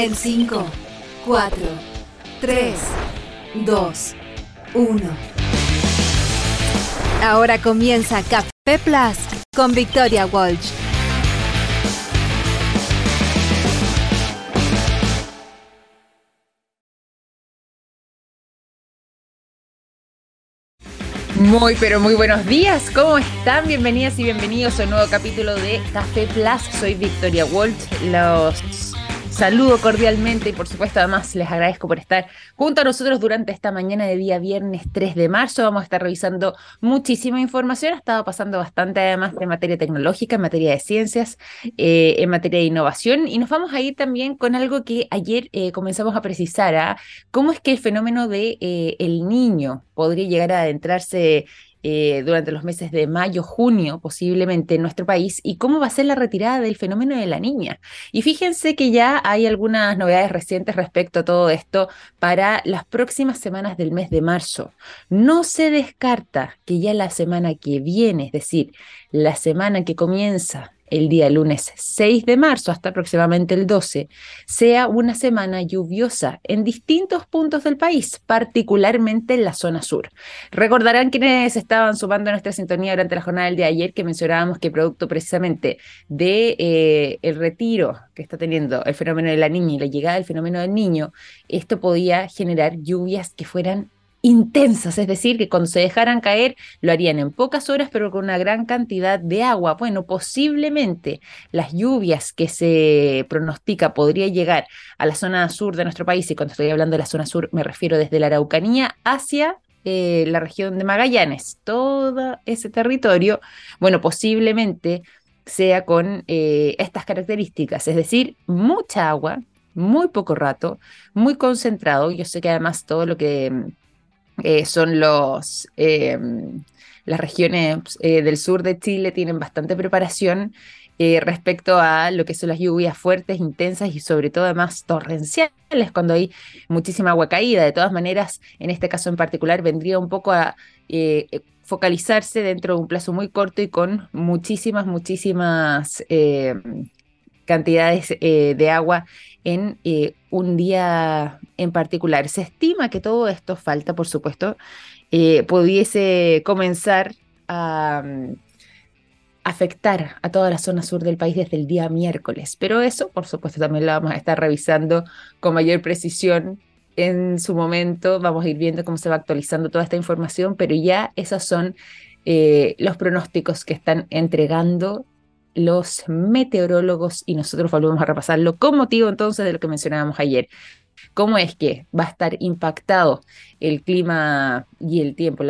En 5, 4, 3, 2, 1. Ahora comienza Café Plus con Victoria Walsh. Muy, pero muy buenos días. ¿Cómo están? Bienvenidas y bienvenidos a un nuevo capítulo de Café Plus. Soy Victoria Walsh. Los saludo cordialmente y por supuesto además les agradezco por estar junto a nosotros durante esta mañana de día viernes 3 de marzo. Vamos a estar revisando muchísima información. Ha estado pasando bastante además en materia tecnológica, en materia de ciencias, eh, en materia de innovación y nos vamos a ir también con algo que ayer eh, comenzamos a precisar, ¿ah? cómo es que el fenómeno de eh, el niño podría llegar a adentrarse eh, durante los meses de mayo, junio, posiblemente en nuestro país, y cómo va a ser la retirada del fenómeno de la niña. Y fíjense que ya hay algunas novedades recientes respecto a todo esto para las próximas semanas del mes de marzo. No se descarta que ya la semana que viene, es decir, la semana que comienza el día lunes 6 de marzo hasta aproximadamente el 12 sea una semana lluviosa en distintos puntos del país, particularmente en la zona sur. Recordarán quienes estaban sumando a nuestra sintonía durante la jornada del día de ayer que mencionábamos que producto precisamente de eh, el retiro que está teniendo el fenómeno de la niña y la llegada del fenómeno del niño, esto podía generar lluvias que fueran intensas, es decir, que cuando se dejaran caer lo harían en pocas horas, pero con una gran cantidad de agua. Bueno, posiblemente las lluvias que se pronostica podría llegar a la zona sur de nuestro país, y cuando estoy hablando de la zona sur me refiero desde la Araucanía hacia eh, la región de Magallanes, todo ese territorio, bueno, posiblemente sea con eh, estas características, es decir, mucha agua, muy poco rato, muy concentrado. Yo sé que además todo lo que eh, son los, em, las regiones eh, del sur de Chile tienen bastante preparación eh, respecto a lo que son las lluvias fuertes, intensas y sobre todo además torrenciales, cuando hay muchísima agua caída. De todas maneras, en este caso en particular, vendría un poco a focalizarse dentro de un plazo muy corto y con muchísimas, muchísimas em, cantidades de agua en eh, un día en particular. Se estima que todo esto, falta por supuesto, eh, pudiese comenzar a mm, afectar a toda la zona sur del país desde el día miércoles. Pero eso, por supuesto, también lo vamos a estar revisando con mayor precisión en su momento. Vamos a ir viendo cómo se va actualizando toda esta información, pero ya esos son eh, los pronósticos que están entregando los meteorólogos y nosotros volvemos a repasarlo con motivo entonces de lo que mencionábamos ayer. ¿Cómo es que va a estar impactado el clima y el tiempo,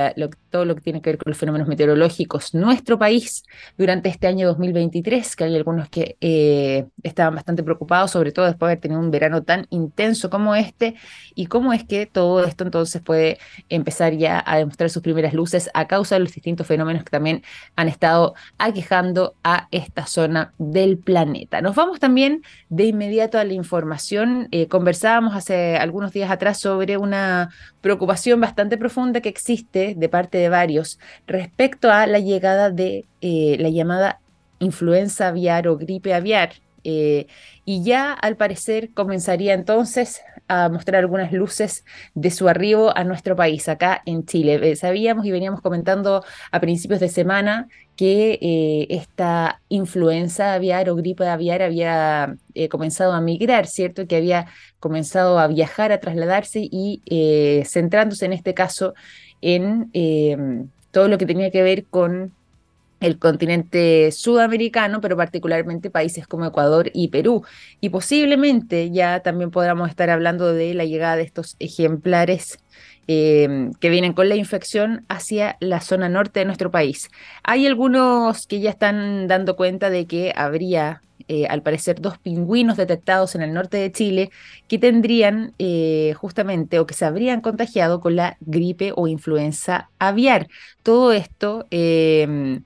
todo lo que tiene que ver con los fenómenos meteorológicos, nuestro país durante este año 2023, que hay algunos que eh, estaban bastante preocupados, sobre todo después de haber tenido un verano tan intenso como este, y cómo es que todo esto entonces puede empezar ya a demostrar sus primeras luces a causa de los distintos fenómenos que también han estado aquejando a esta zona del planeta. Nos vamos también de inmediato a la información. Eh, conversábamos hace algunos días atrás sobre una preocupación bastante profunda que existe de parte de varios respecto a la llegada de eh, la llamada influenza aviar o gripe aviar. Eh, y ya al parecer comenzaría entonces a mostrar algunas luces de su arribo a nuestro país, acá en Chile. Eh, sabíamos y veníamos comentando a principios de semana que eh, esta influenza aviar o gripe aviar había eh, comenzado a migrar, ¿cierto? Que había comenzado a viajar, a trasladarse y centrándose en este caso en todo lo que tenía que ver con el continente sudamericano, pero particularmente países como Ecuador y Perú. Y posiblemente ya también podamos estar hablando de la llegada de estos ejemplares em, que vienen con la infección hacia la zona norte de nuestro país. Hay algunos que ya están dando cuenta de que habría, eh, al parecer, dos pingüinos detectados en el norte de Chile que tendrían eh, justamente o que se habrían contagiado con la gripe o influenza aviar. Todo esto em,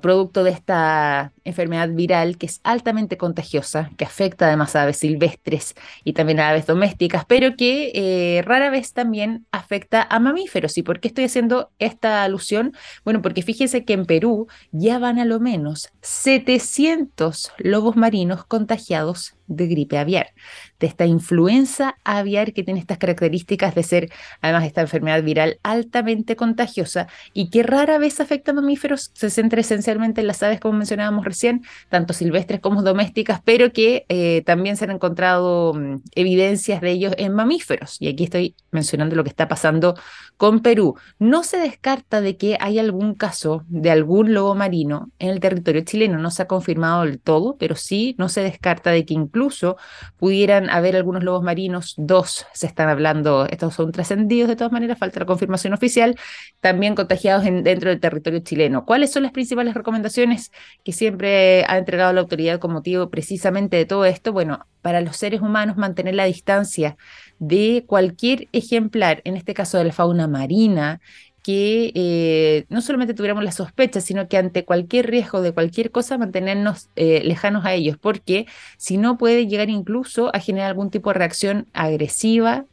producto de esta enfermedad viral que es altamente contagiosa, que afecta además a aves silvestres y también a aves domésticas, pero que eh, rara vez también afecta a mamíferos. ¿Y por qué estoy haciendo esta alusión? Bueno, porque fíjense que en Perú ya van a lo menos 700 lobos marinos contagiados de gripe aviar, de esta influenza aviar que tiene estas características de ser, además, esta enfermedad viral altamente contagiosa y que rara vez afecta a mamíferos, se centra esencialmente en las aves, como mencionábamos recién, tanto silvestres como domésticas, pero que eh, también se han encontrado mm, evidencias de ellos en mamíferos. Y aquí estoy mencionando lo que está pasando con Perú. No se descarta de que hay algún caso de algún lobo marino en el territorio chileno, no se ha confirmado del todo, pero sí no se descarta de que incluso pudieran haber algunos lobos marinos, dos se están hablando, estos son trascendidos de todas maneras, falta la confirmación oficial, también contagiados dentro del territorio chileno. ¿Cuáles son las principales recomendaciones que siempre ha entregado la autoridad con motivo precisamente de todo esto? Bueno, para los seres humanos mantener la distancia de cualquier ejemplar, en este caso de la fauna marina, que eh, no solamente tuviéramos la sospecha, sino que ante cualquier riesgo de cualquier cosa mantenernos eh, lejanos a ellos, porque si no puede llegar incluso a generar algún tipo de reacción agresiva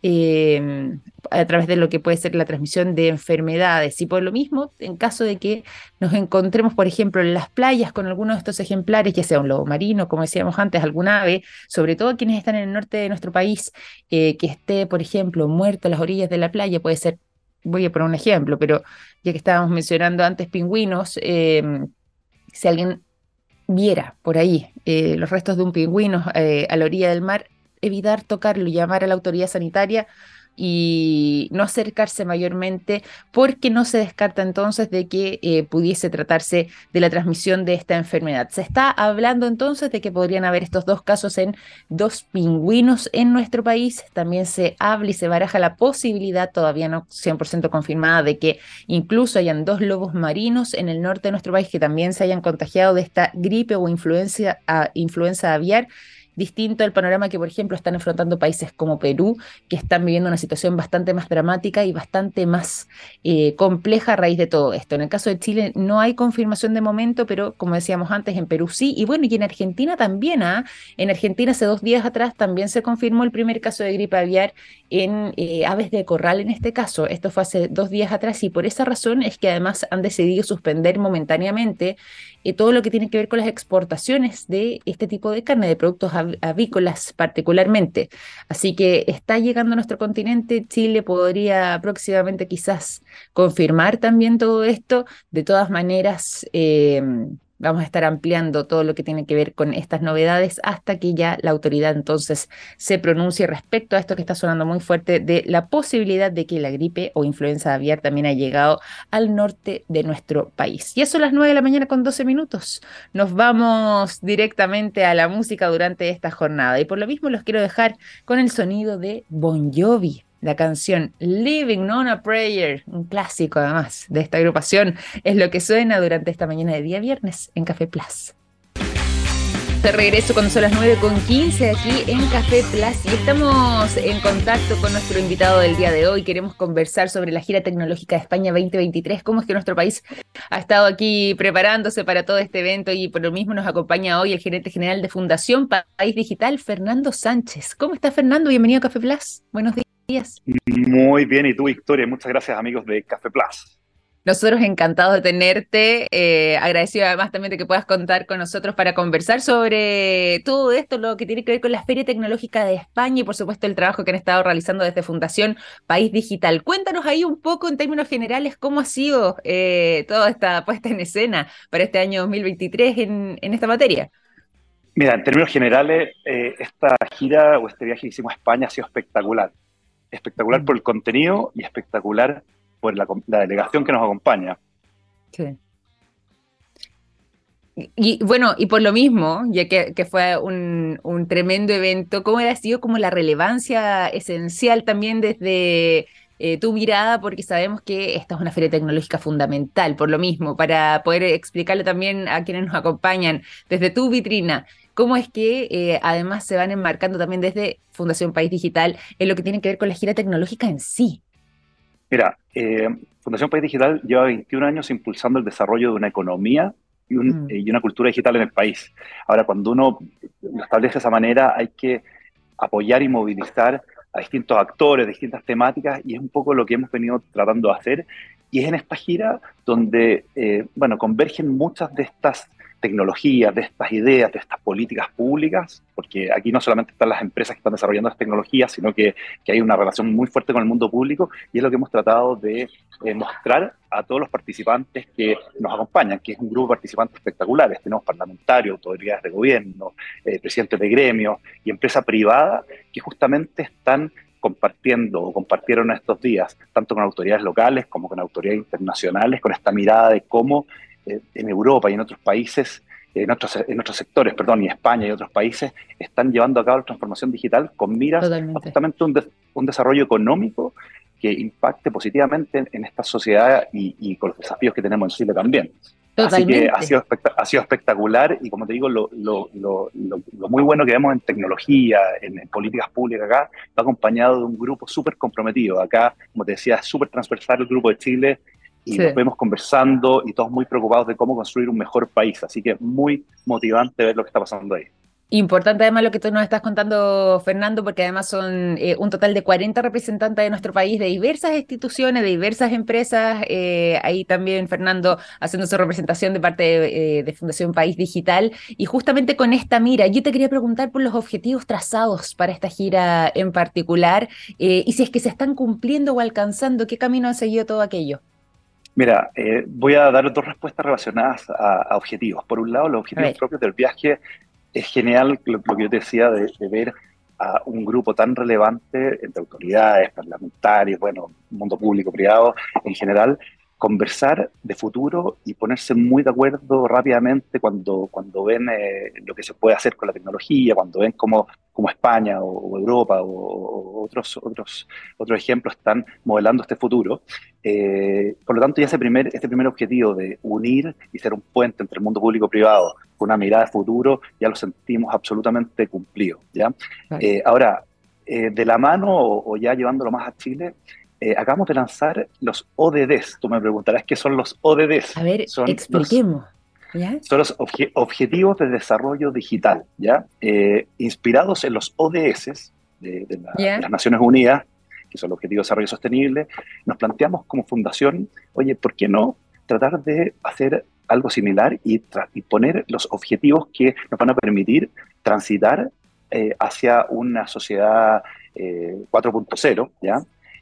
Em, a través de lo que puede ser la transmisión de enfermedades. Y por lo mismo, en caso de que nos encontremos, por ejemplo, en las playas con alguno de estos ejemplares, ya sea un lobo marino, como decíamos antes, algún ave, sobre todo quienes están en el norte de nuestro país, eh, que esté, por ejemplo, muerto a las orillas de la playa, puede ser, voy a poner un ejemplo, pero ya que estábamos mencionando antes pingüinos, em, si alguien viera por ahí eh, los restos de un pingüino eh, a la orilla del mar, evitar tocarlo, llamar a la autoridad sanitaria y no acercarse mayormente porque no se descarta entonces de que eh, pudiese tratarse de la transmisión de esta enfermedad. Se está hablando entonces de que podrían haber estos dos casos en dos pingüinos en nuestro país. También se habla y se baraja la posibilidad, todavía no 100% confirmada, de que incluso hayan dos lobos marinos en el norte de nuestro país que también se hayan contagiado de esta gripe o influencia, influenza aviar distinto al panorama que, por ejemplo, están enfrentando países como Perú, que están viviendo una situación bastante más dramática y bastante más eh, compleja a raíz de todo esto. En el caso de Chile no hay confirmación de momento, pero como decíamos antes, en Perú sí, y bueno, y en Argentina también, ¿ah? En Argentina hace dos días atrás también se confirmó el primer caso de gripe aviar en eh, aves de corral en este caso. Esto fue hace dos días atrás y por esa razón es que además han decidido suspender momentáneamente eh, todo lo que tiene que ver con las exportaciones de este tipo de carne, de productos avícolas particularmente. Así que está llegando a nuestro continente, Chile podría próximamente quizás confirmar también todo esto. De todas maneras, eh, Vamos a estar ampliando todo lo que tiene que ver con estas novedades hasta que ya la autoridad entonces se pronuncie respecto a esto que está sonando muy fuerte de la posibilidad de que la gripe o influenza aviar también ha llegado al norte de nuestro país. Y eso a las 9 de la mañana con 12 minutos. Nos vamos directamente a la música durante esta jornada y por lo mismo los quiero dejar con el sonido de Bon Jovi la canción Living on a Prayer, un clásico además de esta agrupación, es lo que suena durante esta mañana de día viernes en Café Plus. De regreso cuando son las 9 con 15 aquí en Café Plus y estamos en contacto con nuestro invitado del día de hoy. Queremos conversar sobre la gira tecnológica de España 2023, cómo es que nuestro país ha estado aquí preparándose para todo este evento y por lo mismo nos acompaña hoy el gerente general de Fundación País Digital, Fernando Sánchez. ¿Cómo está Fernando? Bienvenido a Café Plus. Buenos días. Muy bien, y tú, Victoria, muchas gracias, amigos de Café Plus. Nosotros encantados de tenerte, eh, agradecido además también de que puedas contar con nosotros para conversar sobre todo esto, lo que tiene que ver con la Feria Tecnológica de España y por supuesto el trabajo que han estado realizando desde Fundación País Digital. Cuéntanos ahí un poco en términos generales cómo ha sido eh, toda esta puesta en escena para este año 2023 en, esta materia. Mira, en términos generales, eh, esta gira o este viaje que hicimos a España ha sido espectacular espectacular por el contenido y espectacular por la, delegación que nos acompaña. Sí. Y bueno, y por lo mismo, ya que, fue un, tremendo evento, ¿cómo ha sido como la relevancia esencial también desde eh, tu mirada? Porque sabemos que esta es una feria tecnológica fundamental, por lo mismo, para poder explicarle también a quienes nos acompañan desde tu vitrina, cómo es que eh, además se van enmarcando también desde Fundación País Digital en lo que tiene que ver con la gira tecnológica en sí. Mira, eh, Fundación País Digital lleva 21 años impulsando el desarrollo de una economía y, mm. y, una cultura digital en el país. Ahora, cuando uno lo establece de esa manera, hay que apoyar y movilizar a distintos actores, distintas temáticas, y es un poco lo que hemos venido tratando de hacer. Y es en esta gira donde, eh, bueno, convergen muchas de estas tecnologías, de estas ideas, de estas políticas públicas, porque aquí no solamente están las empresas que están desarrollando las tecnologías, sino que, que hay una relación muy fuerte con el mundo público y es lo que hemos tratado de eh, mostrar a todos los participantes que nos acompañan, que es un grupo de participantes espectaculares. Tenemos parlamentarios, autoridades de gobierno, eh, presidentes de gremios y empresa privada que justamente están compartiendo o compartieron estos días, tanto con autoridades locales como con autoridades internacionales, con esta mirada de cómo en Europa y en otros países, en otros, en otros sectores, perdón, y España y otros países, están llevando a cabo la transformación digital con miras a justamente un, un, desarrollo económico que impacte positivamente en, esta sociedad y, con los desafíos que tenemos en Chile también. Así que ha sido, ha sido espectacular y como te digo, lo, lo, lo, lo, muy bueno que vemos en tecnología, en, en políticas públicas acá, va acompañado de un grupo súper comprometido. Acá, como te decía, es súper transversal el grupo de Chile, y nos vemos conversando y todos muy preocupados de cómo construir un mejor país. Así que muy motivante ver lo que está pasando ahí. Importante además lo que tú nos estás contando, Fernando, porque además son eh, un total de 40 representantes de nuestro país de diversas instituciones, de diversas empresas. Eh, ahí también Fernando haciendo su representación de parte de, eh, de, Fundación País Digital. Y justamente con esta mira, yo te quería preguntar por los objetivos trazados para esta gira en particular y si es que se están cumpliendo o alcanzando, qué camino ha seguido todo aquello. Mira, eh, voy a dar dos respuestas relacionadas a, objetivos. Por un lado, los objetivos propios del viaje. Es genial lo, que yo te decía de, ver a un grupo tan relevante entre autoridades, parlamentarios, bueno, mundo público, privado en general, conversar de futuro y ponerse muy de acuerdo rápidamente cuando, cuando ven eh, lo que se puede hacer con la tecnología, cuando ven cómo, cómo España o, Europa o, otros, otros, otros ejemplos están modelando este futuro. Eh, por lo tanto, ya ese primer, este primer objetivo de unir y ser un puente entre el mundo público y privado con una mirada de futuro, ya lo sentimos absolutamente cumplido. ¿ya? Eh, ahora, de la mano o, ya llevándolo más a Chile, eh, acabamos de lanzar los ODDs. Tú me preguntarás qué son los ODDs. A ver, son expliquemos. Son los Objetivos de Desarrollo Digital, ¿ya? Eh, inspirados en los ODS de, las Naciones Unidas, que son los Objetivos de Desarrollo Sostenible, nos planteamos como fundación, oye, ¿por qué no tratar de hacer algo similar y, y poner los objetivos que nos van a permitir transitar eh, hacia una sociedad 4.0, ¿ya?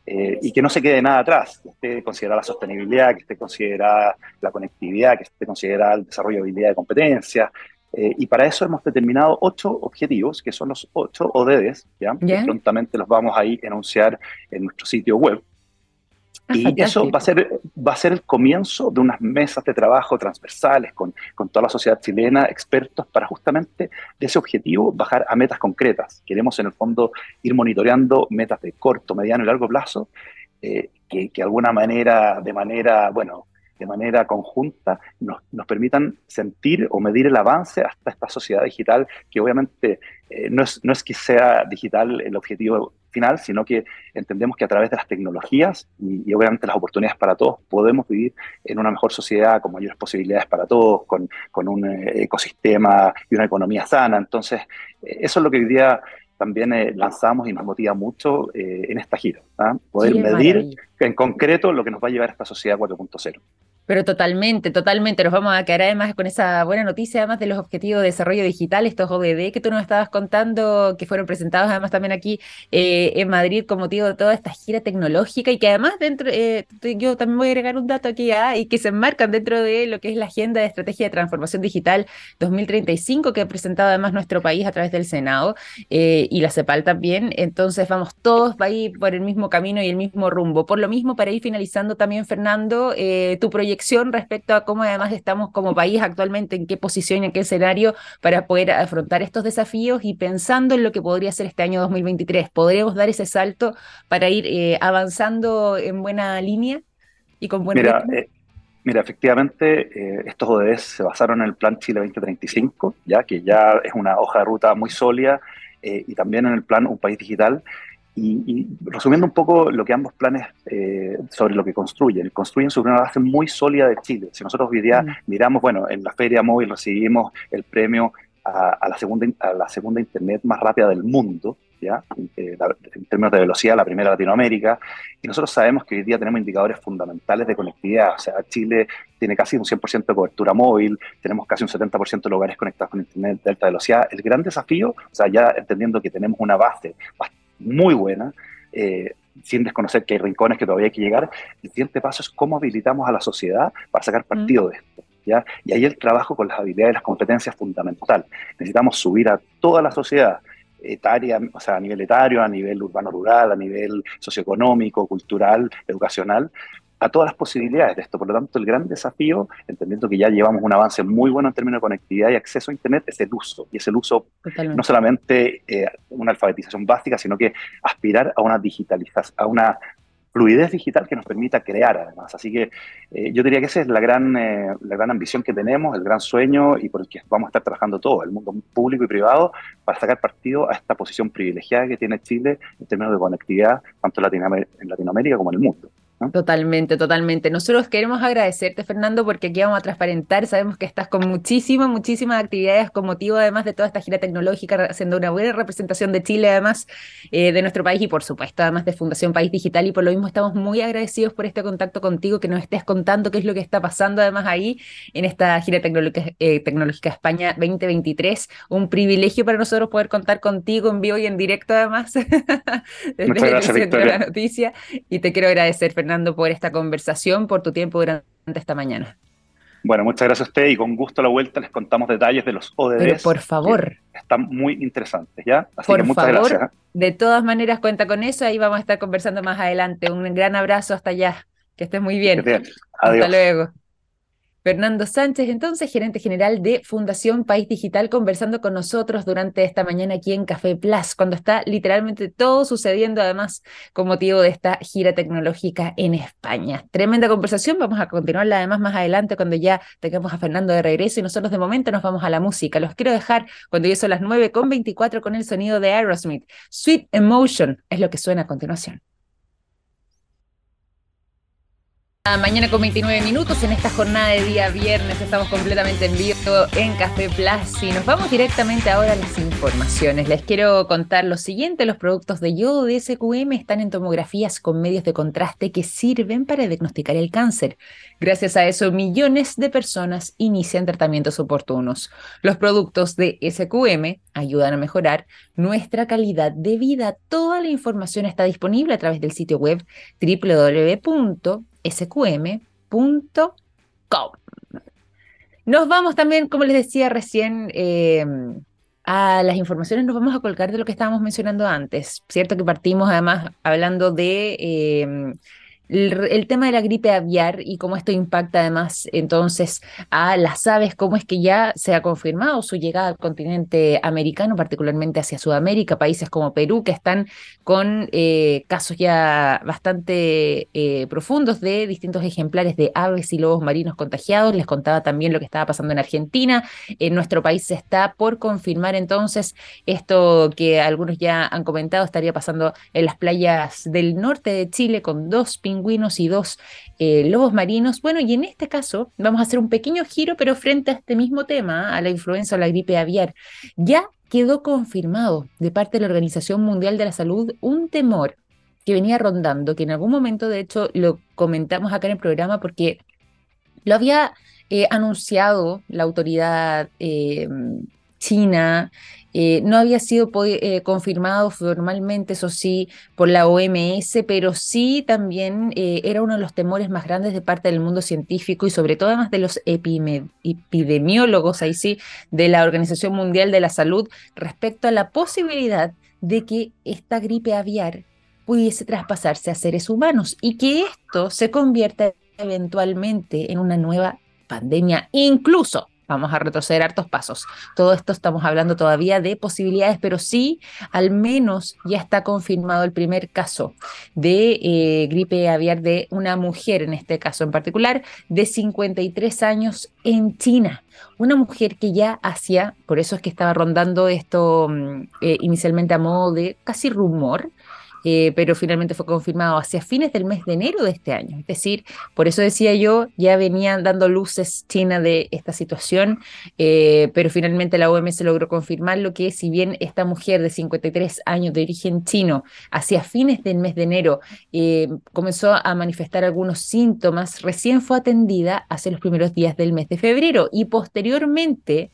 Eh, y que no se quede nada atrás, que esté considerada la sostenibilidad, que esté considerada la conectividad, que esté considerada el desarrollo de habilidad de competencias. Eh, y para eso hemos determinado ocho objetivos, que son los ocho ODDs, ¿ya? que prontamente los vamos a ir a enunciar en nuestro sitio web. Ah, y eso va a, ser, va a ser el comienzo de unas mesas de trabajo transversales con, con, toda la sociedad chilena, expertos, para justamente de ese objetivo bajar a metas concretas. Queremos en el fondo ir monitoreando metas de corto, mediano y largo plazo eh, que, que de alguna manera, de manera, bueno, de manera conjunta nos, nos, permitan sentir o medir el avance hasta esta sociedad digital, que obviamente eh, no, es, no es que sea digital el objetivo final, sino que entendemos que a través de las tecnologías y, obviamente las oportunidades para todos podemos vivir en una mejor sociedad con mayores posibilidades para todos, con, con un eh, ecosistema y una economía sana. Entonces, eh, eso es lo que hoy día también lanzamos y nos motiva mucho en esta gira, ¿ah? poder medir en concreto lo que nos va a llevar a esta sociedad 4.0. Pero totalmente, totalmente. Nos vamos a quedar además con esa buena noticia, además de los objetivos de desarrollo digital, estos ODD que tú nos estabas contando, que fueron presentados además también aquí eh, en Madrid con motivo de toda esta gira tecnológica y que además dentro, eh, yo también voy a agregar un dato aquí, ah, y que se enmarcan dentro de lo que es la Agenda de Estrategia de Transformación Digital 2035 que ha presentado además nuestro país a través del Senado eh, y la CEPAL también. Entonces vamos todos ir por el mismo camino y el mismo rumbo. Por lo mismo, para ir finalizando también, Fernando, tu proyecto respecto a cómo además estamos como país actualmente, en qué posición y en qué escenario para poder afrontar estos desafíos y pensando en lo que podría ser este año 2023. ¿Podríamos dar ese salto para ir eh, avanzando en buena línea y con buena Mira, eh, Mira, efectivamente, eh, estos ODS se basaron en el Plan Chile 2035, ya que ya es una hoja de ruta muy sólida, y también en el Plan Un País Digital, Y, resumiendo un poco lo que ambos planes eh, sobre lo que construyen, construyen sobre una base muy sólida de Chile. Si nosotros hoy día mm. miramos, bueno, en la feria móvil recibimos el premio a, la segunda, a la segunda Internet más rápida del mundo, ¿ya? Eh, en términos de velocidad, la primera Latinoamérica, y nosotros sabemos que hoy día tenemos indicadores fundamentales de conectividad, o sea, Chile tiene casi un 100% de cobertura móvil, tenemos casi un 70% de lugares conectados con Internet de alta velocidad. El gran desafío, o sea, ya entendiendo que tenemos una base muy buena, eh, sin desconocer que hay rincones que todavía hay que llegar, el siguiente paso es cómo habilitamos a la sociedad para sacar partido de esto. ¿Ya? Y ahí el trabajo con las habilidades y las competencias es fundamental. Necesitamos subir a toda la sociedad etaria, o sea, a nivel etario, a nivel urbano-rural, a nivel socioeconómico, cultural, educacional, a todas las posibilidades de esto. Por lo tanto, el gran desafío, entendiendo que ya llevamos un avance muy bueno en términos de conectividad y acceso a Internet, es el uso. Y es el uso no solamente eh, una alfabetización básica, sino que aspirar a una digitalización, a una fluidez digital que nos permita crear además. Así que eh, yo diría que esa es la gran, eh, la gran ambición que tenemos, el gran sueño y por el que vamos a estar trabajando todo, el mundo público y privado, para sacar partido a esta posición privilegiada que tiene Chile en términos de conectividad, tanto en Latinoamérica como en el mundo. Totalmente, totalmente. Nosotros queremos agradecerte, Fernando, porque aquí vamos a transparentar. Sabemos que estás con muchísimas, muchísimas actividades con motivo, además de toda esta gira tecnológica, haciendo una buena representación de Chile, además eh, de nuestro país y, por supuesto, además de Fundación País Digital. Y por lo mismo estamos muy agradecidos por este contacto contigo, que nos estés contando qué es lo que está pasando, además, ahí en esta gira tecnológica, eh, tecnológica España 2023. Un privilegio para nosotros poder contar contigo en vivo y en directo, además, desde Muchas gracias, la noticia. Y te quiero agradecer, Fernando Fernando, por esta conversación, por tu tiempo durante esta mañana. Bueno, muchas gracias a usted y con gusto a la vuelta les contamos detalles de los ODDs. Pero por favor. Están muy interesantes, ¿ya? Así por que muchas favor, gracias. ¿eh? De todas maneras, cuenta con eso. Ahí vamos a estar conversando más adelante. Un gran abrazo hasta allá. Que estés muy bien. bien. Hasta luego. Fernando Sánchez, entonces gerente general de Fundación País Digital, conversando con nosotros durante esta mañana aquí en Café Plus, cuando está literalmente todo sucediendo, además, con motivo de esta gira tecnológica en España. Tremenda conversación, vamos a continuarla además más adelante cuando ya tengamos a Fernando de regreso y nosotros de momento nos vamos a la música. Los quiero dejar cuando ya son las 9 con 24 con el sonido de Aerosmith. Sweet Emotion es lo que suena a continuación. Mañana con 29 minutos en esta jornada de día viernes estamos completamente en vivo en Café Plus y nos vamos directamente ahora a las informaciones. Les quiero contar lo siguiente, los productos de yodo de SQM están en tomografías con medios de contraste que sirven para diagnosticar el cáncer. Gracias a eso millones de personas inician tratamientos oportunos. Los productos de SQM ayudan a mejorar nuestra calidad de vida. Toda la información está disponible a través del sitio web www sqm.com. Nos vamos también, como les decía recién, em, a las informaciones, nos vamos a colgar de lo que estábamos mencionando antes. Cierto que partimos además hablando de em, el, tema de la gripe aviar y cómo esto impacta además entonces a las aves, cómo es que ya se ha confirmado su llegada al continente americano, particularmente hacia Sudamérica, países como Perú que están con eh, casos ya bastante eh, profundos de distintos ejemplares de aves y lobos marinos contagiados. Les contaba también lo que estaba pasando en Argentina. En nuestro país se está por confirmar entonces esto que algunos ya han comentado, estaría pasando en las playas del norte de Chile con dos pingüinos pingüinos y dos eh, lobos marinos. Bueno, y en este caso vamos a hacer un pequeño giro, pero frente a este mismo tema, a la influenza o la gripe aviar. Ya quedó confirmado de parte de la Organización Mundial de la Salud un temor que venía rondando, que en algún momento, de hecho, lo comentamos acá en el programa porque lo había eh, anunciado la autoridad eh, China, eh, no había sido eh, confirmado formalmente, eso sí, por la OMS, pero sí también eh, era uno de los temores más grandes de parte del mundo científico y sobre todo además de los epidemiólogos, ahí sí, de la Organización Mundial de la Salud respecto a la posibilidad de que esta gripe aviar pudiese traspasarse a seres humanos y que esto se convierta eventualmente en una nueva pandemia, incluso Vamos a retroceder hartos pasos. Todo esto estamos hablando todavía de posibilidades, pero sí, al menos ya está confirmado el primer caso de eh, gripe aviar de una mujer, en este caso en particular, de 53 años en China. Una mujer que ya hacía, por eso es que estaba rondando esto mm, eh, inicialmente a modo de casi rumor, eh, pero finalmente fue confirmado hacia fines del mes de enero de este año. Es decir, por eso decía yo, ya venían dando luces China de esta situación, eh, pero finalmente la OMS logró confirmar lo que si bien esta mujer de 53 años de origen chino hacia fines del mes de enero eh, comenzó a manifestar algunos síntomas, recién fue atendida hace los primeros días del mes de febrero y posteriormente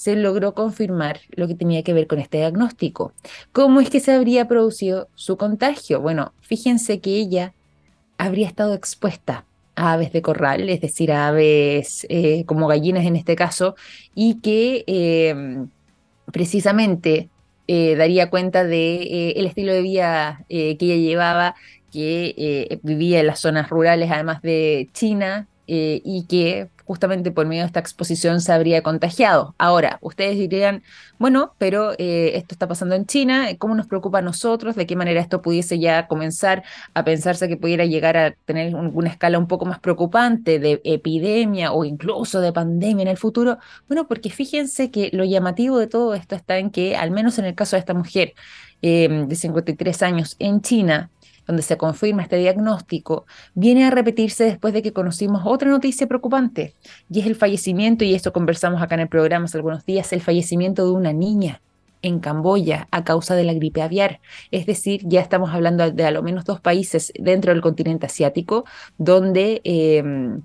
se logró confirmar lo que tenía que ver con este diagnóstico. ¿Cómo es que se habría producido su contagio? Bueno, fíjense que ella habría estado expuesta a aves de corral, es decir, a aves eh, como gallinas en este caso, y que em, precisamente eh, daría cuenta de eh, el estilo de vida que ella llevaba, que vivía en las zonas rurales, además de China, y que justamente por medio de esta exposición se habría contagiado. Ahora, ustedes dirían, bueno, pero eh, esto está pasando en China, ¿cómo nos preocupa a nosotros? ¿De qué manera esto pudiese ya comenzar a pensarse que pudiera llegar a tener una escala un poco más preocupante de epidemia o incluso de pandemia en el futuro? Bueno, porque fíjense que lo llamativo de todo esto está en que, al menos en el caso de esta mujer eh, de 53 años en China, donde se confirma este diagnóstico, viene a repetirse después de que conocimos otra noticia preocupante, y es el fallecimiento, y esto conversamos acá en el programa hace algunos días, el fallecimiento de una niña en Camboya a causa de la gripe aviar. Es decir, ya estamos hablando de a lo menos dos países dentro del continente asiático donde em,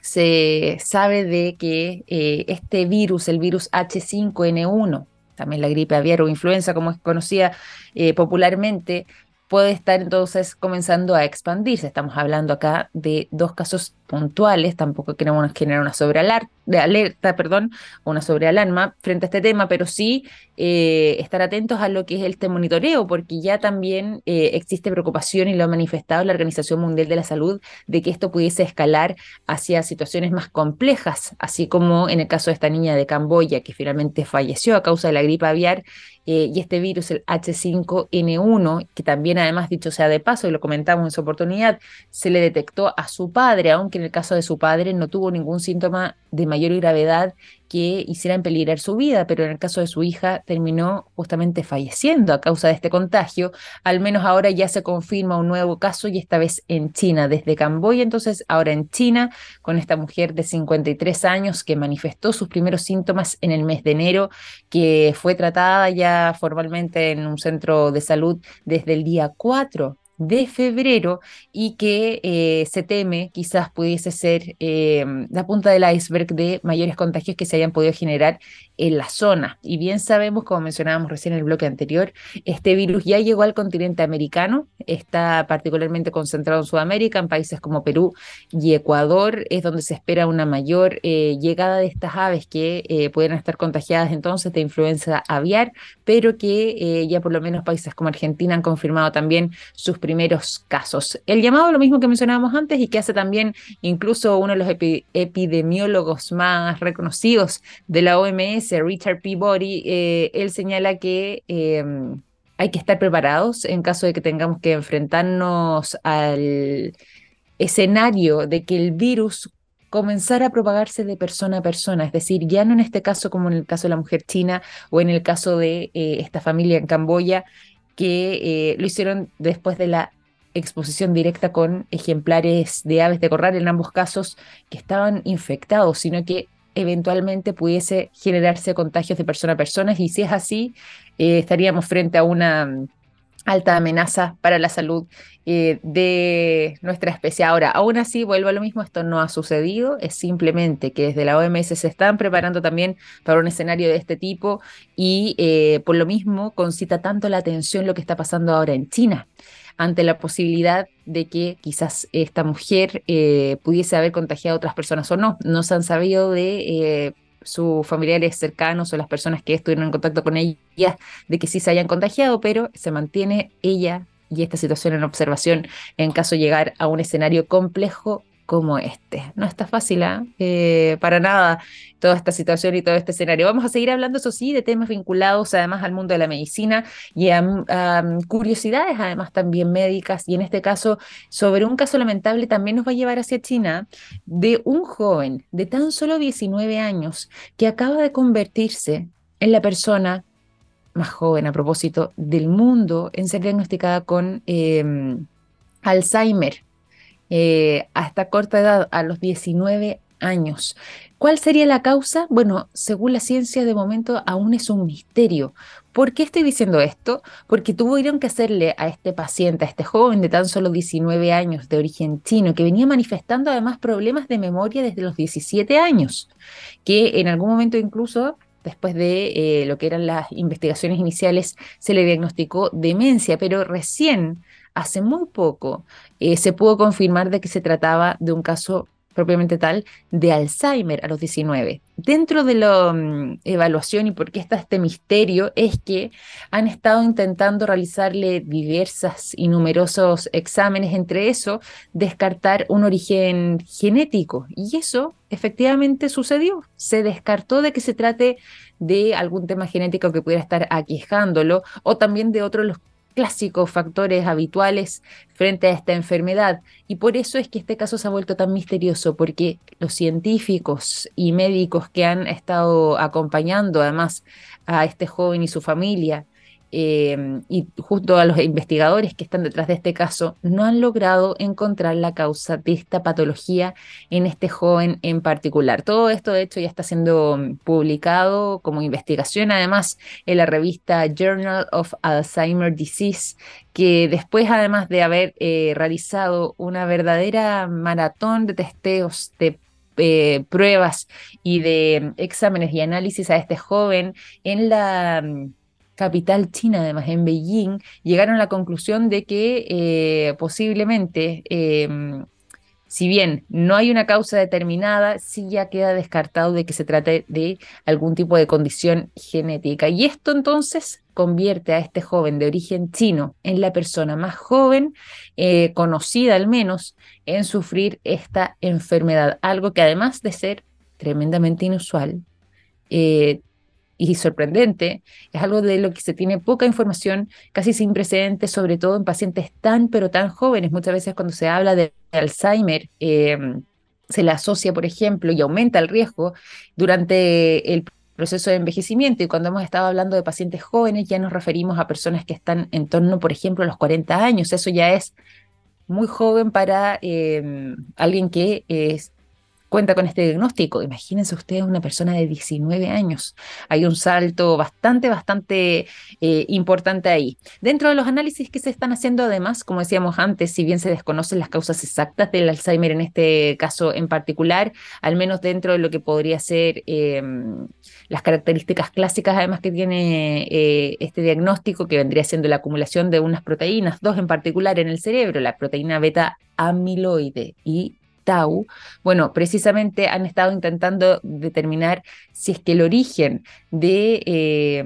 se sabe de que eh, este virus, el virus H5N1, también la gripe aviar o influenza como es conocida eh, popularmente, puede estar entonces comenzando a expandirse. Estamos hablando acá de dos casos puntuales, tampoco queremos generar una sobrealarma de alerta, perdón, una sobrealarma frente a este tema, pero sí eh, estar atentos a lo que es este monitoreo, porque ya también eh, existe preocupación y lo ha manifestado la Organización Mundial de la Salud de que esto pudiese escalar hacia situaciones más complejas, así como en el caso de esta niña de Camboya que finalmente falleció a causa de la gripe aviar eh, y este virus, el H5N1, que también además, dicho sea de paso, y lo comentamos en su oportunidad, se le detectó a su padre, aunque en el caso de su padre no tuvo ningún síntoma de mayor gravedad que hiciera peligrar su vida, pero en el caso de su hija terminó justamente falleciendo a causa de este contagio. Al menos ahora ya se confirma un nuevo caso y esta vez en China, desde Camboya, entonces ahora en China, con esta mujer de 53 años que manifestó sus primeros síntomas en el mes de enero, que fue tratada ya formalmente en un centro de salud desde el día 4 de febrero y que eh, se teme quizás pudiese ser eh, la punta del iceberg de mayores contagios que se hayan podido generar en la zona. Y bien sabemos, como mencionábamos recién en el bloque anterior, este virus ya llegó al continente americano, está particularmente concentrado en Sudamérica, en países como Perú y Ecuador, es donde se espera una mayor eh, llegada de estas aves que eh, pueden estar contagiadas entonces de influenza aviar, pero que eh, ya por lo menos países como Argentina han confirmado también sus primeros casos. El llamado, lo mismo que mencionábamos antes y que hace también incluso uno de los epidemiólogos más reconocidos de la OMS, Richard Peabody, eh, él señala que em, hay que estar preparados en caso de que tengamos que enfrentarnos al escenario de que el virus comenzara a propagarse de persona a persona, es decir, ya no en este caso como en el caso de la mujer china o en el caso de eh, esta familia en Camboya, que eh, lo hicieron después de la exposición directa con ejemplares de aves de corral, en ambos casos que estaban infectados, sino que eventualmente pudiese generarse contagios de persona a persona y si es así, eh, estaríamos frente a una mm, alta amenaza para la salud eh, de nuestra especie. Ahora, aún así, vuelvo a lo mismo, esto no ha sucedido, es simplemente que desde la OMS se están preparando también para un escenario de este tipo y eh, por lo mismo concita tanto la atención lo que está pasando ahora en China ante la posibilidad de que quizás esta mujer eh, pudiese haber contagiado a otras personas o no. No se han sabido de eh, sus familiares cercanos o las personas que estuvieron en contacto con ella de que sí se hayan contagiado, pero se mantiene ella y esta situación en observación en caso de llegar a un escenario complejo como este. No está fácil, ¿ah? eh, para nada, toda esta situación y todo este escenario. Vamos a seguir hablando, eso sí, de temas vinculados además al mundo de la medicina y a, curiosidades además también médicas y en este caso sobre un caso lamentable también nos va a llevar hacia China de un joven de tan solo 19 años que acaba de convertirse en la persona más joven a propósito del mundo en ser diagnosticada con em, Alzheimer eh, a esta corta edad, a los 19 años. ¿Cuál sería la causa? Bueno, según la ciencia de momento aún es un misterio. ¿Por qué estoy diciendo esto? Porque tuvieron que hacerle a este paciente, a este joven de tan solo 19 años de origen chino, que venía manifestando además problemas de memoria desde los 17 años, que en algún momento incluso después de eh, lo que eran las investigaciones iniciales, se le diagnosticó demencia, pero recién, hace muy poco, eh, se pudo confirmar de que se trataba de un caso propiamente tal, de Alzheimer a los 19. Dentro de la mm, evaluación y por qué está este misterio es que han estado intentando realizarle diversas y numerosos exámenes, entre eso descartar un origen genético. Y eso efectivamente sucedió. Se descartó de que se trate de algún tema genético que pudiera estar aquejándolo o también de otros los clásicos factores habituales frente a esta enfermedad. Y por eso es que este caso se ha vuelto tan misterioso, porque los científicos y médicos que han estado acompañando además a este joven y su familia Em, y justo a los investigadores que están detrás de este caso no han logrado encontrar la causa de esta patología en este joven en particular. Todo esto, de hecho, ya está siendo publicado como investigación, además, en la revista Journal of Alzheimer Disease, que después, además de haber eh, realizado una verdadera maratón de testeos de eh, pruebas y de exámenes y análisis a este joven en la capital china, además en Beijing, llegaron a la conclusión de que eh, posiblemente, em, si bien no hay una causa determinada, sí ya queda descartado de que se trate de algún tipo de condición genética. Y esto entonces convierte a este joven de origen chino en la persona más joven, eh, conocida al menos, en sufrir esta enfermedad, algo que además de ser tremendamente inusual, eh, y sorprendente, es algo de lo que se tiene poca información, casi sin precedentes, sobre todo en pacientes tan pero tan jóvenes. Muchas veces cuando se habla de Alzheimer, em, se le asocia, por ejemplo, y aumenta el riesgo durante el proceso de envejecimiento. Y cuando hemos estado hablando de pacientes jóvenes, ya nos referimos a personas que están en torno, por ejemplo, a los 40 años. Eso ya es muy joven para em, alguien que es cuenta con este diagnóstico. Imagínense ustedes una persona de 19 años. Hay un salto bastante, bastante eh, importante ahí. Dentro de los análisis que se están haciendo, además, como decíamos antes, si bien se desconocen las causas exactas del Alzheimer en este caso en particular, al menos dentro de lo que podría ser em, las características clásicas, además que tiene eh, este diagnóstico, que vendría siendo la acumulación de unas proteínas, dos en particular en el cerebro, la proteína beta amiloide y Tau, bueno, precisamente han estado intentando determinar si es que el origen de eh,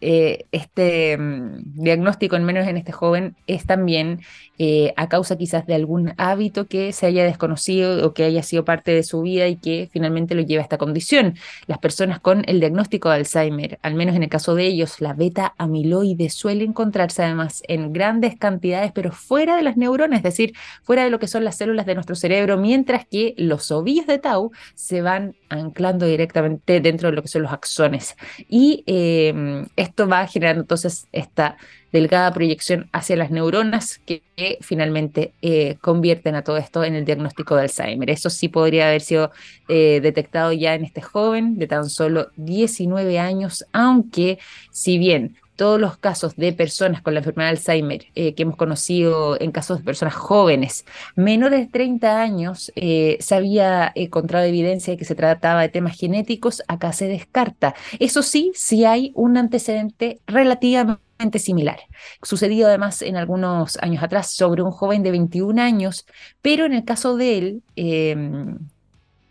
eh, este mm, diagnóstico, al menos en este joven, es también eh, a causa quizás de algún hábito que se haya desconocido o que haya sido parte de su vida y que finalmente lo lleva a esta condición. Las personas con el diagnóstico de Alzheimer, al menos en el caso de ellos, la beta amiloide suele encontrarse además en grandes cantidades, pero fuera de las neuronas, es decir, fuera de lo que son las células de nuestro cerebro, mientras que los ovillos de tau se van anclando directamente dentro de lo que son los axones. Y eh, esto va generando entonces esta delgada proyección hacia las neuronas que, finalmente eh, convierten a todo esto en el diagnóstico de Alzheimer. Eso sí podría haber sido eh, detectado ya en este joven de tan solo 19 años, aunque si bien todos los casos de personas con la enfermedad de Alzheimer eh, que hemos conocido en casos de personas jóvenes, menores de 30 años, eh, se había encontrado evidencia de que se trataba de temas genéticos, acá se descarta. Eso sí, sí hay un antecedente relativamente similar. Sucedido además en algunos años atrás sobre un joven de 21 años, pero en el caso de él, em,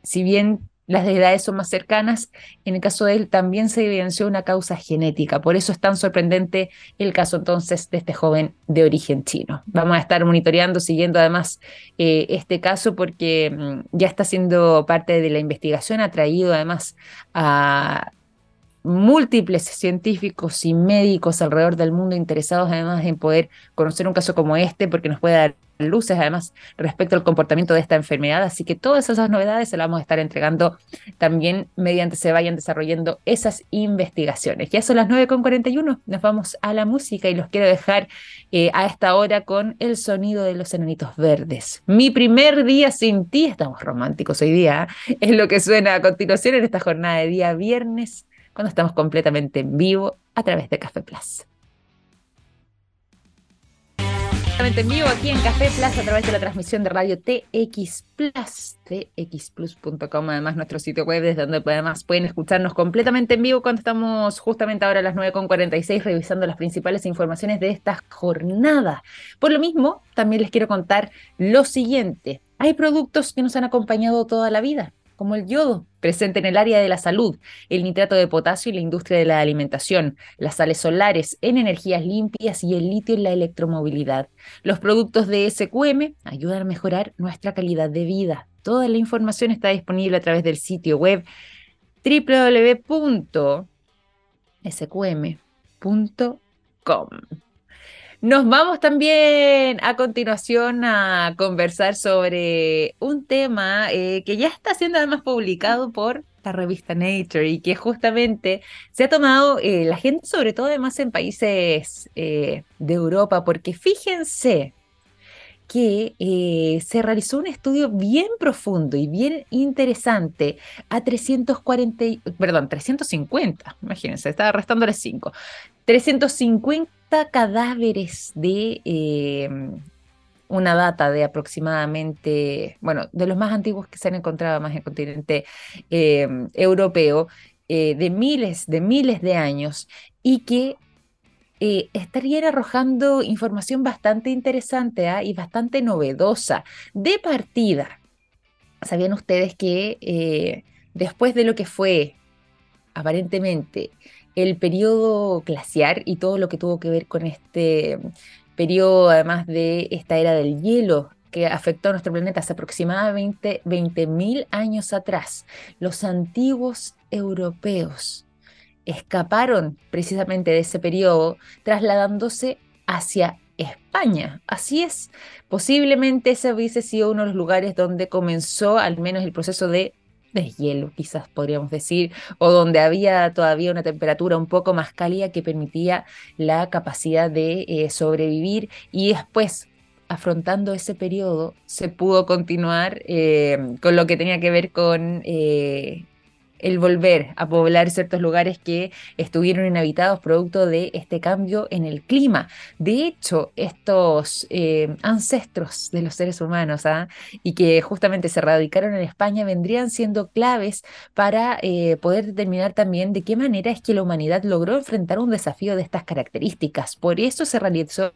si bien las edades son más cercanas. En el caso de él también se evidenció una causa genética. Por eso es tan sorprendente el caso entonces de este joven de origen chino. Vamos a estar monitoreando, siguiendo además eh, este caso porque mm, ya está siendo parte de la investigación, ha traído además a múltiples científicos y médicos alrededor del mundo interesados además en poder conocer un caso como este porque nos puede dar luces además respecto al comportamiento de esta enfermedad. Así que todas esas novedades se las vamos a estar entregando también mediante se vayan desarrollando esas investigaciones. Ya son las 9.41, nos vamos a la música y los quiero dejar eh, a esta hora con el sonido de los enanitos verdes. Mi primer día sin ti, estamos románticos hoy día, ¿eh? es lo que suena a continuación en esta jornada de día viernes cuando estamos completamente en vivo a través de Café Plus. Completamente en vivo aquí en Café Plus a través de la transmisión de radio TX Plus, txplus.com, además nuestro sitio web desde donde además pueden escucharnos completamente en vivo cuando estamos justamente ahora a las 9.46 revisando las principales informaciones de esta jornada. Por lo mismo, también les quiero contar lo siguiente. Hay productos que nos han acompañado toda la vida como el yodo, presente en el área de la salud, el nitrato de potasio en la industria de la alimentación, las sales solares en energías limpias y el litio en la electromovilidad. Los productos de SQM ayudan a mejorar nuestra calidad de vida. Toda la información está disponible a través del sitio web www.sqm.com. Nos vamos también a continuación a conversar sobre un tema eh, que ya está siendo además publicado por la revista Nature y que justamente se ha tomado eh, la gente, sobre todo además en países eh, de Europa, porque fíjense que se realizó un estudio bien profundo y bien interesante a 340, perdón, 350, imagínense, estaba restándole 5, 350 cadáveres de eh, una data de aproximadamente, bueno, de los más antiguos que se han encontrado más en el continente eh, europeo, eh, de miles, de miles de años, y que estarían arrojando información bastante interesante ¿ah? y bastante novedosa. De partida, ¿sabían ustedes que después de lo que fue aparentemente el periodo glaciar y todo lo que tuvo que ver con este periodo, además de esta era del hielo que afectó a nuestro planeta hace aproximadamente 20.000 años atrás. Los antiguos europeos escaparon precisamente de ese periodo, trasladándose hacia España. Así es, posiblemente ese hubiese sido uno de los lugares donde comenzó al menos el proceso de de hielo, quizás podríamos decir, o donde había todavía una temperatura un poco más cálida que permitía la capacidad de eh, sobrevivir y después afrontando ese periodo se pudo continuar eh, con lo que tenía que ver con eh, el volver a poblar ciertos lugares que estuvieron inhabitados producto de este cambio en el clima. De hecho, estos eh, ancestros de los seres humanos ¿ah? y que justamente se radicaron en España vendrían siendo claves para eh, poder determinar también de qué manera es que la humanidad logró enfrentar un desafío de estas características. Por eso se realizó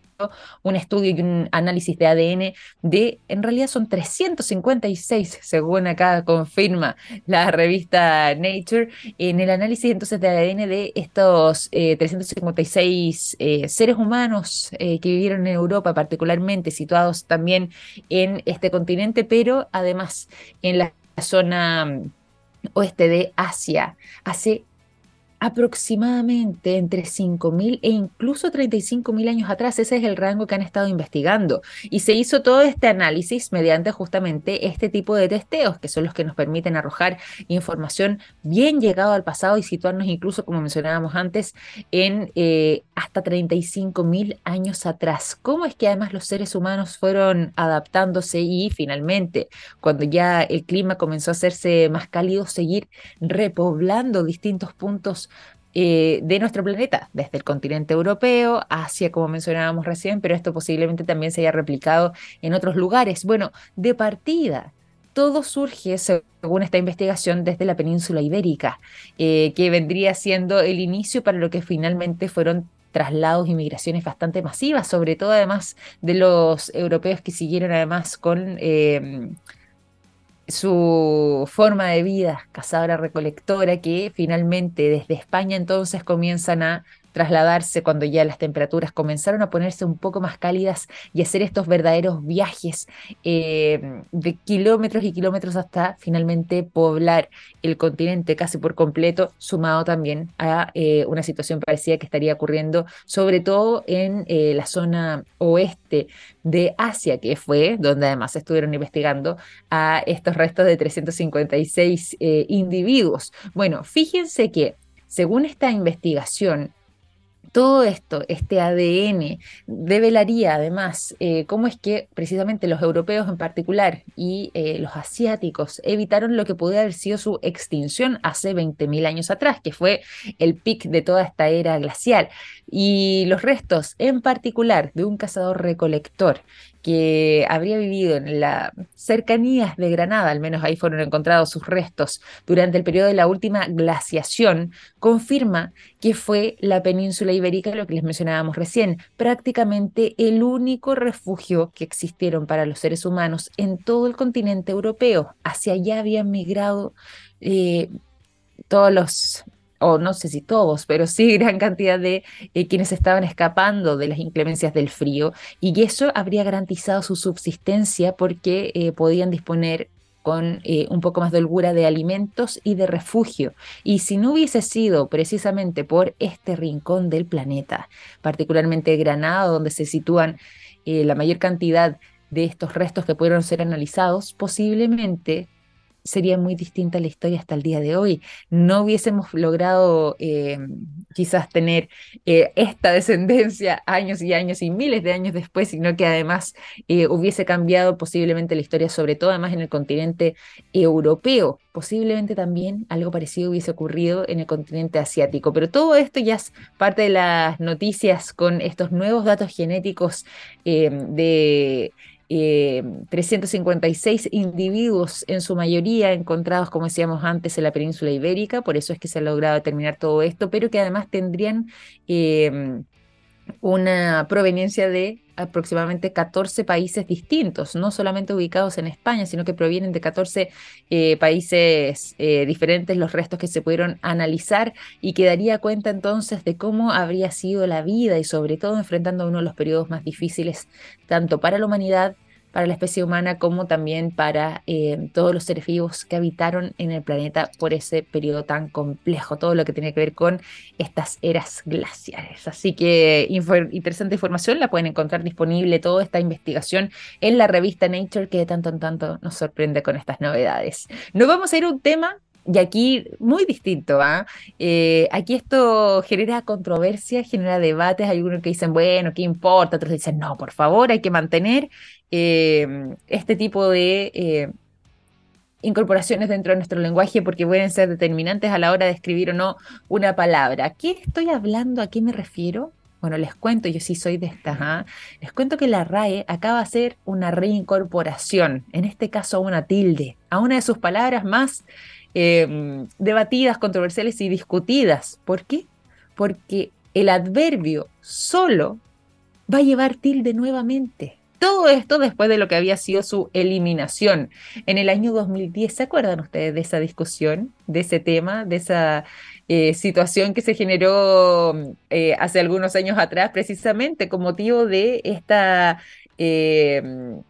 un estudio y un análisis de ADN de, en realidad son 356, según acá confirma la revista Nature, en el análisis entonces de ADN de estos 356 eh, eh, seres humanos eh, que vivieron en Europa, particularmente situados también en este continente, pero además en la zona mm, oeste de Asia. Hace aproximadamente entre 5.000 e incluso 35.000 años atrás. Ese es el rango que han estado investigando. Y se hizo todo este análisis mediante justamente este tipo de testeos, que son los que nos permiten arrojar información bien llegado al pasado y situarnos incluso, como mencionábamos antes, en eh, hasta 35.000 años atrás. ¿Cómo es que además los seres humanos fueron adaptándose y finalmente, cuando ya el clima comenzó a hacerse más cálido, seguir repoblando distintos puntos eh, de nuestro planeta, desde el continente europeo hacia, como mencionábamos recién, pero esto posiblemente también se haya replicado en otros lugares. Bueno, de partida, todo surge, según esta investigación, desde la península ibérica, eh, que vendría siendo el inicio para lo que finalmente fueron traslados y migraciones bastante masivas, sobre todo además de los europeos que siguieron además con eh, su forma de vida, cazadora recolectora, que finalmente desde España entonces comienzan a trasladarse cuando ya las temperaturas comenzaron a ponerse un poco más cálidas y hacer estos verdaderos viajes eh, de kilómetros y kilómetros hasta finalmente poblar el continente casi por completo, sumado también a eh, una situación parecida que estaría ocurriendo sobre todo en eh, la zona oeste de Asia, que fue donde además estuvieron investigando a estos restos de 356 individuos. Bueno, fíjense que según esta investigación, todo esto, este ADN, develaría además eh, cómo es que precisamente los europeos en particular y eh, los asiáticos evitaron lo que podía haber sido su extinción hace 20.000 años atrás, que fue el pic de toda esta era glacial. Y los restos en particular de un cazador recolector que habría vivido en las cercanías de Granada, al menos ahí fueron encontrados sus restos durante el periodo de la última glaciación, confirma que fue la península ibérica, lo que les mencionábamos recién, prácticamente el único refugio que existieron para los seres humanos en todo el continente europeo. Hacia allá habían migrado eh, todos los o no sé si todos, pero sí gran cantidad de eh, quienes estaban escapando de las inclemencias del frío y eso habría garantizado su subsistencia porque eh, podían disponer con eh, un poco más de holgura de alimentos y de refugio. Y si no hubiese sido precisamente por este rincón del planeta, particularmente Granada, donde se sitúan la mayor cantidad de estos restos que pudieron ser analizados, posiblemente sería muy distinta la historia hasta el día de hoy. No hubiésemos logrado eh, quizás tener eh, esta descendencia años y años y miles de años después, sino que además eh, hubiese cambiado posiblemente la historia, sobre todo además en el continente europeo. Posiblemente también algo parecido hubiese ocurrido en el continente asiático. Pero todo esto ya es parte de las noticias con estos nuevos datos genéticos de 356 eh, individuos, en su mayoría encontrados, como decíamos antes, en la península ibérica, por eso es que se ha logrado determinar todo esto, pero que además tendrían eh, una proveniencia de aproximadamente 14 países distintos, no solamente ubicados en España, sino que provienen de 14 eh, países diferentes los restos que se pudieron analizar y que daría cuenta entonces de cómo habría sido la vida y sobre todo enfrentando uno de los periodos más difíciles tanto para la humanidad para la especie humana como también para eh, todos los seres vivos que habitaron en el planeta por ese periodo tan complejo, todo lo que tiene que ver con estas eras glaciares. Así que interesante información, la pueden encontrar disponible toda esta investigación en la revista Nature que de tanto en tanto nos sorprende con estas novedades. Nos vamos a ir a un tema y aquí muy distinto, ¿ah? Eh, aquí esto genera controversia, genera debates, hay algunos que dicen, bueno, ¿qué importa? Otros dicen, no, por favor, hay que mantener eh, este tipo de eh, incorporaciones dentro de nuestro lenguaje porque pueden ser determinantes a la hora de escribir o no una palabra. ¿Qué estoy hablando? ¿A qué me refiero? Bueno, les cuento, yo sí soy de estas, ¿ah? les cuento que la RAE acaba de hacer una reincorporación, en este caso a una tilde, a una de sus palabras más Em, debatidas, controversiales y discutidas. ¿Por qué? Porque el adverbio solo va a llevar tilde nuevamente. Todo esto después de lo que había sido su eliminación en el año 2010. ¿Se acuerdan ustedes de esa discusión, de ese tema, de esa eh, situación que se generó eh, hace algunos años atrás, precisamente con motivo de esta em,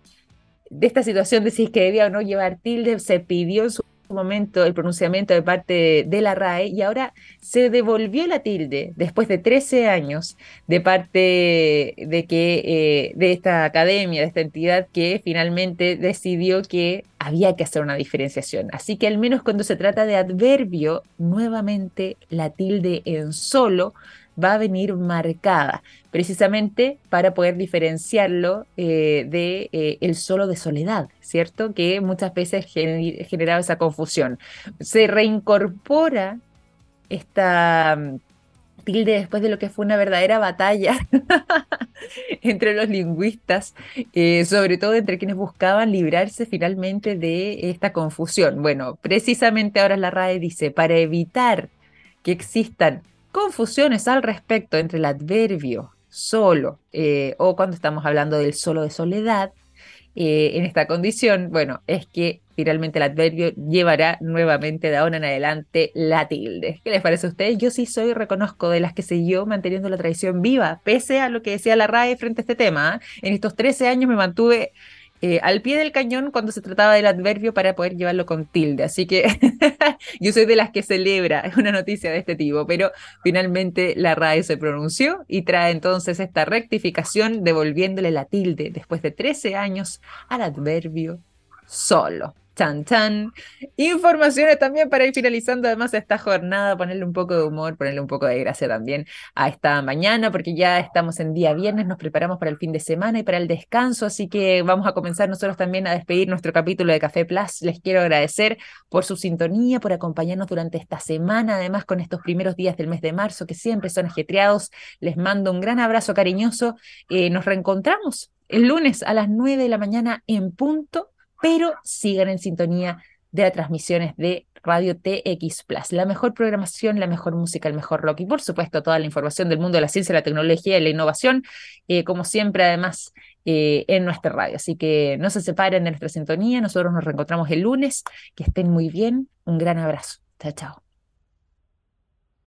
de esta situación de si es que debía o no llevar tilde, se pidió en su momento el pronunciamiento de parte de la RAE y ahora se devolvió la tilde después de 13 años de parte de que eh, de esta academia, de esta entidad que finalmente decidió que había que hacer una diferenciación. Así que al menos cuando se trata de adverbio, nuevamente la tilde en solo va a venir marcada, precisamente para poder diferenciarlo eh, de eh, el solo de soledad, ¿cierto? Que muchas veces generaba esa confusión. Se reincorpora esta mm, tilde después de lo que fue una verdadera batalla entre los lingüistas, eh, sobre todo entre quienes buscaban librarse finalmente de esta confusión. Bueno, precisamente ahora la RAE dice, para evitar que existan confusiones al respecto entre el adverbio solo eh, o cuando estamos hablando del solo de soledad, eh, en esta condición, bueno, es que finalmente el adverbio llevará nuevamente de ahora en adelante la tilde. ¿Qué les parece a ustedes? Yo sí soy, reconozco, de las que siguió manteniendo la tradición viva, pese a lo que decía la RAE frente a este tema. ¿eh? En estos 13 años me mantuve eh, al pie del cañón cuando se trataba del adverbio para poder llevarlo con tilde. Así que yo soy de las que celebra una noticia de este tipo, pero finalmente la RAE se pronunció y trae entonces esta rectificación devolviéndole la tilde después de 13 años al adverbio solo. Chan, chan. Informaciones también para ir finalizando además esta jornada, ponerle un poco de humor, ponerle un poco de gracia también a esta mañana, porque ya estamos en día viernes, nos preparamos para el fin de semana y para el descanso, así que vamos a comenzar nosotros también a despedir nuestro capítulo de Café Plus. Les quiero agradecer por su sintonía, por acompañarnos durante esta semana, además con estos primeros días del mes de marzo, que siempre son ajetreados. Les mando un gran abrazo cariñoso. Eh, nos reencontramos el lunes a las 9 de la mañana en punto pero sigan en sintonía de las transmisiones de Radio TX Plus. La mejor programación, la mejor música, el mejor rock y por supuesto toda la información del mundo de la ciencia, la tecnología y la innovación, eh, como siempre además eh, en nuestra radio. Así que no se separen de nuestra sintonía, nosotros nos reencontramos el lunes, que estén muy bien, un gran abrazo. Chao, chao.